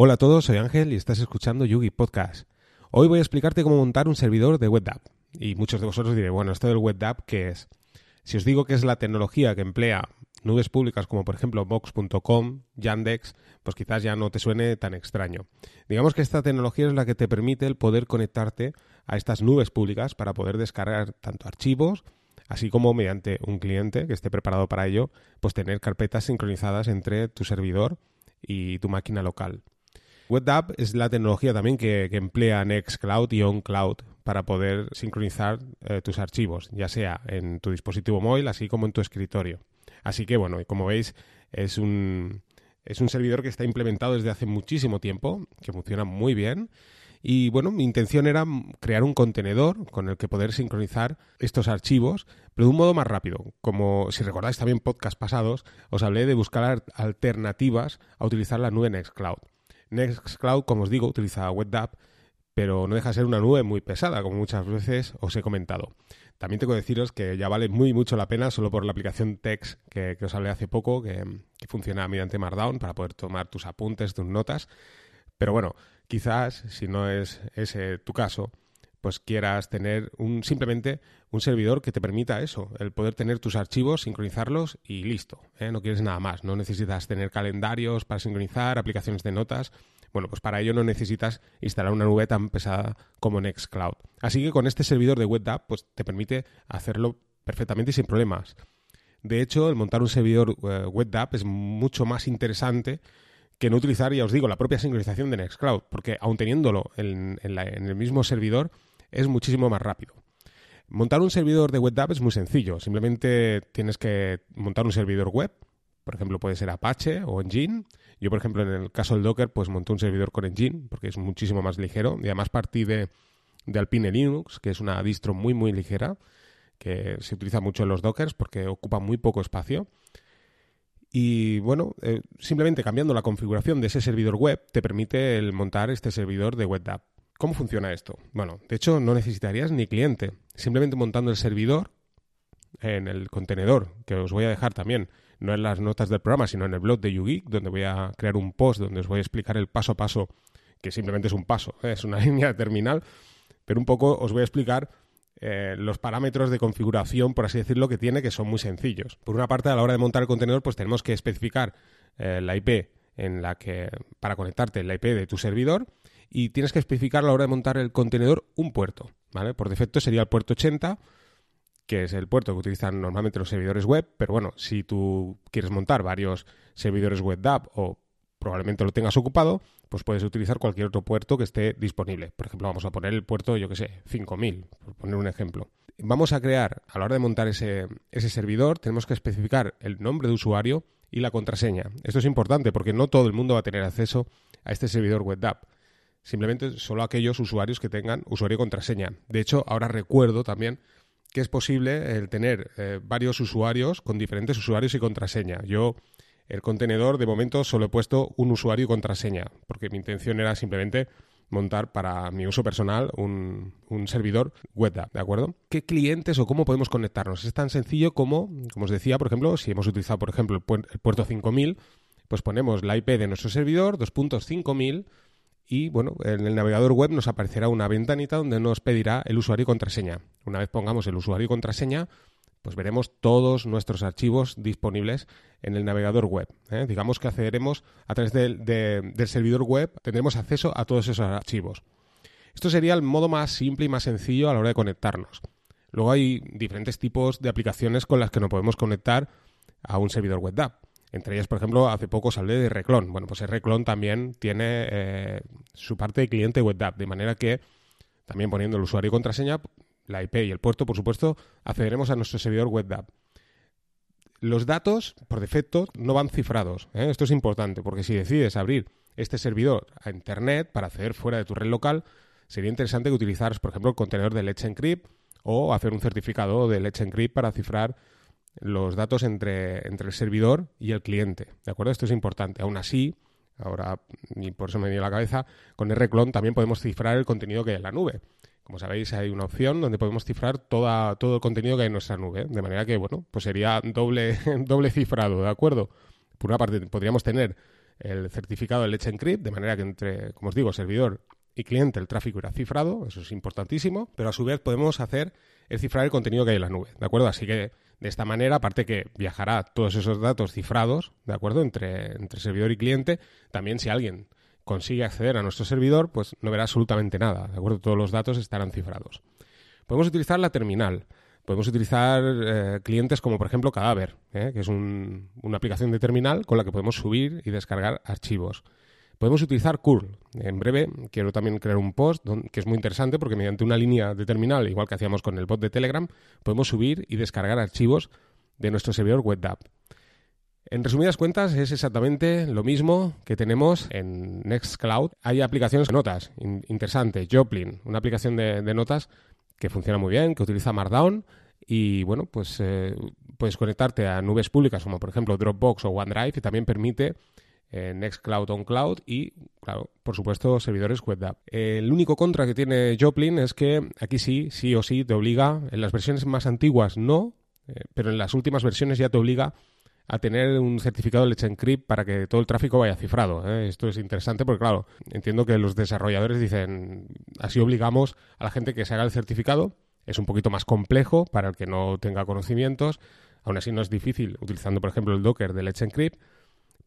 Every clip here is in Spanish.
Hola a todos, soy Ángel y estás escuchando Yugi Podcast. Hoy voy a explicarte cómo montar un servidor de WebDAV. Y muchos de vosotros diréis, bueno, esto del WebDAV, ¿qué es? Si os digo que es la tecnología que emplea nubes públicas como por ejemplo Box.com, Yandex, pues quizás ya no te suene tan extraño. Digamos que esta tecnología es la que te permite el poder conectarte a estas nubes públicas para poder descargar tanto archivos, así como mediante un cliente que esté preparado para ello, pues tener carpetas sincronizadas entre tu servidor y tu máquina local. WebDAV es la tecnología también que, emplea Nextcloud y OnCloud para poder sincronizar eh, tus archivos, ya sea en tu dispositivo móvil, así como en tu escritorio. Así que, bueno, como veis, es un, es un servidor que está implementado desde hace muchísimo tiempo, que funciona muy bien. Y bueno, mi intención era crear un contenedor con el que poder sincronizar estos archivos, pero de un modo más rápido. Como si recordáis también podcast pasados, os hablé de buscar alternativas a utilizar la nube Nextcloud. Nextcloud, como os digo, utiliza WebDAV, pero no deja de ser una nube muy pesada, como muchas veces os he comentado. También tengo que deciros que ya vale muy mucho la pena solo por la aplicación Text que, os hablé hace poco, que, funciona mediante Markdown para poder tomar tus apuntes, tus notas. Pero bueno, quizás, si no es ese tu caso, pues quieras tener un simplemente un servidor que te permita eso, el poder tener tus archivos, sincronizarlos y listo. ¿eh? No quieres nada más, no necesitas tener calendarios para sincronizar, aplicaciones de notas. Bueno, pues para ello no necesitas instalar una nube tan pesada como Nextcloud. Así que con este servidor de WebDAV, pues te permite hacerlo perfectamente y sin problemas. De hecho, el montar un servidor eh, WebDAV es mucho más interesante que no utilizar, ya os digo, la propia sincronización de Nextcloud, porque aun teniéndolo en el mismo servidor, es muchísimo más rápido. Montar un servidor de WebDAV es muy sencillo. Simplemente tienes que montar un servidor web. Por ejemplo, puede ser Apache o Engine. Yo, por ejemplo, en el caso del Docker, pues monté un servidor con Engine porque es muchísimo más ligero. Y además partí de, Alpine Linux, que es una distro muy, muy ligera, que se utiliza mucho en los Dockers porque ocupa muy poco espacio. Y bueno, eh, simplemente cambiando la configuración de ese servidor web te permite el montar este servidor de WebDAV. ¿Cómo funciona esto? Bueno, de hecho no necesitarías ni cliente. Simplemente montando el servidor en el contenedor, que os voy a dejar también, no en las notas del programa, sino en el blog de YouGeek, donde voy a crear un post donde os voy a explicar el paso a paso, que simplemente es un paso, ¿eh? es una línea terminal, pero un poco os voy a explicar eh, los parámetros de configuración, por así decirlo, que tiene, que son muy sencillos. Por una parte, a la hora de montar el contenedor, pues tenemos que especificar eh, la IP en la que, para conectarte, la IP de tu servidor, y tienes que especificar a la hora de montar el contenedor un puerto, ¿vale? Por defecto sería el puerto 80, que es el puerto que utilizan normalmente los servidores web, pero bueno, si tú quieres montar varios servidores web DAP o probablemente lo tengas ocupado, pues puedes utilizar cualquier otro puerto que esté disponible. Por ejemplo, vamos a poner el puerto, yo que sé, 5000, por poner un ejemplo. Vamos a crear, a la hora de montar ese, ese servidor, tenemos que especificar el nombre de usuario y la contraseña. Esto es importante porque no todo el mundo va a tener acceso a este servidor web DAP simplemente solo aquellos usuarios que tengan usuario y contraseña. De hecho, ahora recuerdo también que es posible el tener eh, varios usuarios con diferentes usuarios y contraseña. Yo el contenedor de momento solo he puesto un usuario y contraseña, porque mi intención era simplemente montar para mi uso personal un, servidor web, ¿de acuerdo? ¿Qué clientes o cómo podemos conectarnos? Es tan sencillo como, como os decía, por ejemplo, si hemos utilizado, por ejemplo, el, puerto 5000, pues ponemos la IP de nuestro servidor, 2.5000, y bueno, en el navegador web nos aparecerá una ventanita donde nos pedirá el usuario y contraseña. Una vez pongamos el usuario y contraseña, pues veremos todos nuestros archivos disponibles en el navegador web. ¿eh? Digamos que accederemos a través del servidor web, tendremos acceso a todos esos archivos. Esto sería el modo más simple y más sencillo a la hora de conectarnos. Luego hay diferentes tipos de aplicaciones con las que nos podemos conectar a un servidor web DAP. Entre ellas, por ejemplo, hace poco os de Reclon. Bueno, pues Reclon también tiene eh, su parte de cliente web de manera que también poniendo el usuario y contraseña, la IP y el puerto, por supuesto, accederemos a nuestro servidor web. Los datos, por defecto, no van cifrados. ¿eh? Esto es importante, porque si decides abrir este servidor a Internet para acceder fuera de tu red local, sería interesante que utilizaras, por ejemplo, el contenedor de Let's Encrypt o hacer un certificado de Let's Encrypt para cifrar los datos entre, entre el servidor y el cliente. ¿De acuerdo? Esto es importante. Aún así, ahora, y por eso me dio la cabeza, con RClone también podemos cifrar el contenido que hay en la nube. Como sabéis, hay una opción donde podemos cifrar toda, todo el contenido que hay en nuestra nube. De manera que, bueno, pues sería doble, doble cifrado, ¿de acuerdo? Por una parte, podríamos tener el certificado de Let's Encrypt, de manera que entre, como os digo, servidor y cliente el tráfico irá cifrado, eso es importantísimo, pero a su vez podemos hacer es cifrar el contenido que hay en la nube, ¿de acuerdo? Así que de esta manera, aparte que viajará todos esos datos cifrados, ¿de acuerdo? Entre, entre servidor y cliente, también si alguien consigue acceder a nuestro servidor, pues no verá absolutamente nada, ¿de acuerdo? Todos los datos estarán cifrados. Podemos utilizar la terminal. Podemos utilizar eh, clientes como por ejemplo Cadáver, ¿eh? que es una aplicación de terminal con la que podemos subir y descargar archivos. Podemos utilizar curl. En breve quiero también crear un post que es muy interesante porque mediante una línea de terminal, igual que hacíamos con el bot de Telegram, podemos subir y descargar archivos de nuestro servidor WebDAV. En resumidas cuentas, es exactamente lo mismo que tenemos en Nextcloud. Hay aplicaciones de notas, interesante, Joplin, una aplicación de, notas que funciona muy bien, que utiliza Markdown y bueno, pues eh, puedes conectarte a nubes públicas como por ejemplo Dropbox o OneDrive y también permite Nextcloud on Cloud y, claro, por supuesto, servidores web El único contra que tiene Joplin es que aquí sí, sí o sí, te obliga, en las versiones más antiguas no, eh, pero en las últimas versiones ya te obliga a tener un certificado de Let's Encrypt para que todo el tráfico vaya cifrado. ¿eh? Esto es interesante porque, claro, entiendo que los desarrolladores dicen, así obligamos a la gente que se haga el certificado. Es un poquito más complejo para el que no tenga conocimientos. Aún así no es difícil utilizando, por ejemplo, el Docker de Let's Encrypt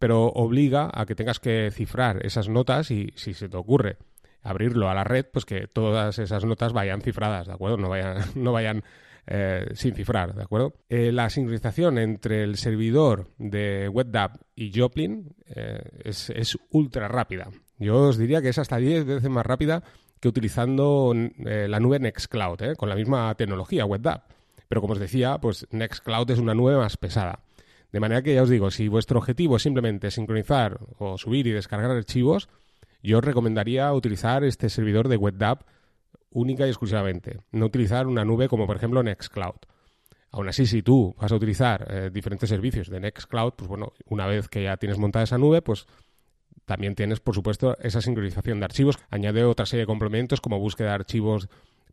pero obliga a que tengas que cifrar esas notas y si se te ocurre abrirlo a la red, pues que todas esas notas vayan cifradas, ¿de acuerdo? No vayan, no vayan eh, sin cifrar, ¿de acuerdo? Eh, la sincronización entre el servidor de WebDAV y Joplin eh, es, es, ultra rápida. Yo os diría que es hasta 10 veces más rápida que utilizando la nube Nextcloud, con la misma tecnología WebDAV. Pero como os decía, pues Nextcloud es una nube más pesada. De manera que ya os digo, si vuestro objetivo es simplemente sincronizar o subir y descargar archivos, yo os recomendaría utilizar este servidor de WebDAV única y exclusivamente. No utilizar una nube como por ejemplo Nextcloud. Aún así, si tú vas a utilizar eh, diferentes servicios de Nextcloud, pues bueno, una vez que ya tienes montada esa nube, pues también tienes, por supuesto, esa sincronización de archivos. Añade otra serie de complementos como búsqueda de archivos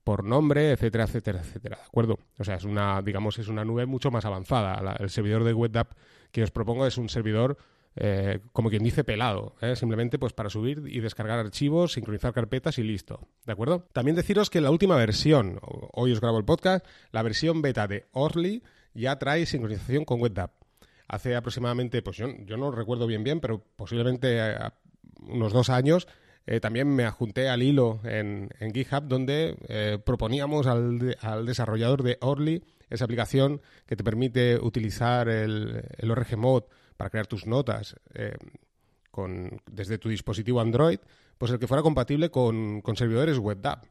por nombre, etcétera, etcétera, etcétera, ¿de acuerdo? O sea, es una, digamos, es una nube mucho más avanzada. el servidor de WebDAV que os propongo es un servidor, eh, como quien dice, pelado, ¿eh? simplemente pues para subir y descargar archivos, sincronizar carpetas y listo, ¿de acuerdo? También deciros que la última versión, hoy os grabo el podcast, la versión beta de Orly ya trae sincronización con WebDAV. Hace aproximadamente, pues yo, yo no recuerdo bien bien, pero posiblemente eh, unos dos años eh, también me adjunté al hilo en, GitHub donde eh, proponíamos al, desarrollador de Orly esa aplicación que te permite utilizar el, el ORG Mode para crear tus notas eh, con, desde tu dispositivo Android, pues el que fuera compatible con, servidores WebDAV.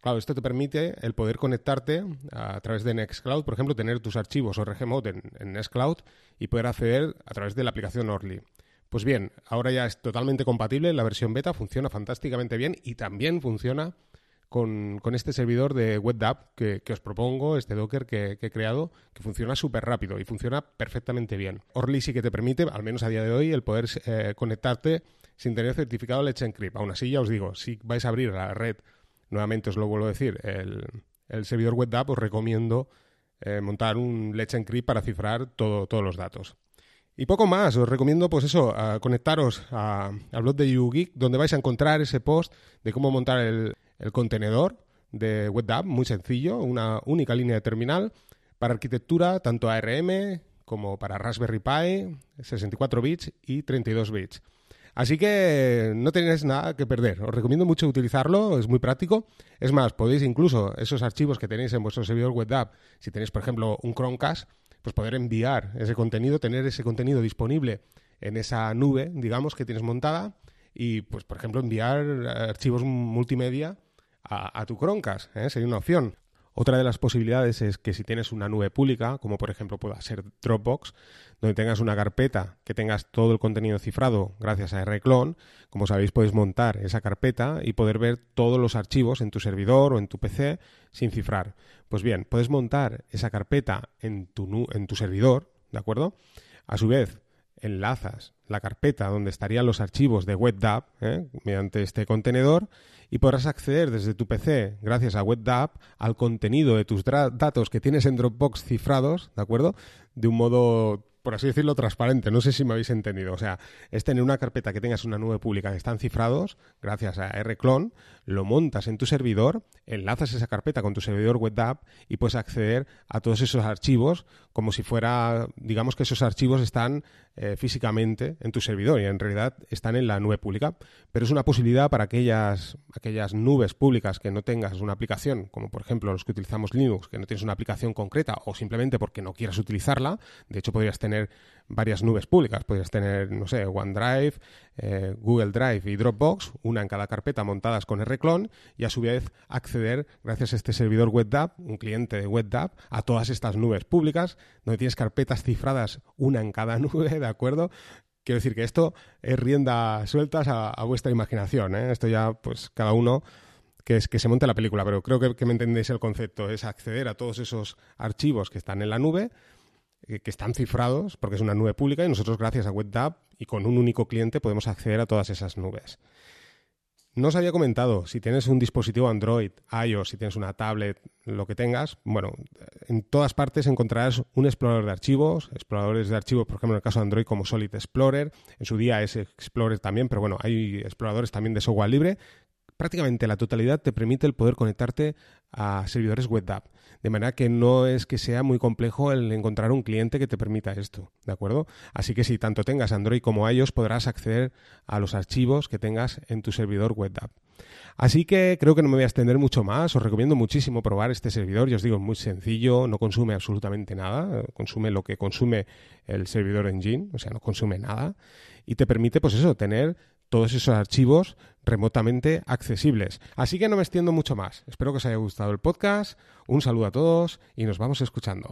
Claro, esto te permite el poder conectarte a, través de Nextcloud, por ejemplo, tener tus archivos ORG Mode en, en Nextcloud y poder acceder a través de la aplicación Orly. Pues bien, ahora ya es totalmente compatible, la versión beta funciona fantásticamente bien y también funciona con, este servidor de WebDAV que, os propongo, este Docker que, he creado, que funciona súper rápido y funciona perfectamente bien. Orly sí que te permite, al menos a día de hoy, el poder eh, conectarte sin tener certificado Let's Encrypt. Aún así, ya os digo, si vais a abrir la red, nuevamente os lo vuelvo a decir, el, servidor WebDAV, os recomiendo eh, montar un Let's Encrypt para cifrar todos los datos. Y poco más, os recomiendo pues eso, conectaros al blog de YouGeek donde vais a encontrar ese post de cómo montar el, contenedor de WebDAV, muy sencillo, una única línea de terminal para arquitectura tanto ARM como para Raspberry Pi, 64 bits y 32 bits. Así que no tenéis nada que perder. Os recomiendo mucho utilizarlo, es muy práctico. Es más, podéis incluso esos archivos que tenéis en vuestro servidor WebDAV, si tenéis por ejemplo un Chromecast, pues poder enviar ese contenido, tener ese contenido disponible en esa nube, digamos, que tienes montada y, pues, por ejemplo, enviar archivos multimedia a, tu Chromecast, ¿eh? sería una opción. Otra de las posibilidades es que si tienes una nube pública, como por ejemplo pueda ser Dropbox, donde tengas una carpeta que tengas todo el contenido cifrado gracias a Rclone, como sabéis puedes montar esa carpeta y poder ver todos los archivos en tu servidor o en tu PC sin cifrar. Pues bien, puedes montar esa carpeta en tu, en tu servidor, ¿de acuerdo? A su vez, enlazas la carpeta donde estarían los archivos de WebDAV ¿eh? mediante este contenedor y podrás acceder desde tu PC, gracias a WebDAV, al contenido de tus datos que tienes en Dropbox cifrados, ¿de acuerdo? De un modo por así decirlo, transparente. No sé si me habéis entendido. O sea, es tener una carpeta que tengas una nube pública que están cifrados, gracias a rclone, lo montas en tu servidor, enlazas esa carpeta con tu servidor web y puedes acceder a todos esos archivos como si fuera, digamos que esos archivos están eh, físicamente en tu servidor y en realidad están en la nube pública. Pero es una posibilidad para aquellas, aquellas nubes públicas que no tengas una aplicación, como por ejemplo los que utilizamos Linux, que no tienes una aplicación concreta o simplemente porque no quieras utilizarla. De hecho, podrías tener varias nubes públicas. Podrías tener, no sé, OneDrive, eh, Google Drive y Dropbox, una en cada carpeta montadas con rclone y a su vez acceder, gracias a este servidor WebDAV, un cliente de WebDAV, a todas estas nubes públicas, donde tienes carpetas cifradas una en cada nube, ¿de acuerdo? Quiero decir que esto es rienda sueltas a, vuestra imaginación. ¿eh? Esto ya, pues cada uno que es que se monte la película, pero creo que, me entendéis el concepto. Es acceder a todos esos archivos que están en la nube que están cifrados porque es una nube pública y nosotros gracias a WebDAV y con un único cliente podemos acceder a todas esas nubes. No os había comentado, si tienes un dispositivo Android, iOS, si tienes una tablet, lo que tengas, bueno, en todas partes encontrarás un explorador de archivos, exploradores de archivos, por ejemplo, en el caso de Android como Solid Explorer, en su día es Explorer también, pero bueno, hay exploradores también de software libre prácticamente la totalidad te permite el poder conectarte a servidores web. De manera que no es que sea muy complejo el encontrar un cliente que te permita esto, ¿de acuerdo? Así que si tanto tengas Android como iOS podrás acceder a los archivos que tengas en tu servidor web. Así que creo que no me voy a extender mucho más. Os recomiendo muchísimo probar este servidor. Yo os digo, es muy sencillo, no consume absolutamente nada. Consume lo que consume el servidor Engine, o sea, no consume nada. Y te permite, pues eso, tener todos esos archivos remotamente accesibles. Así que no me extiendo mucho más. Espero que os haya gustado el podcast. Un saludo a todos y nos vamos escuchando.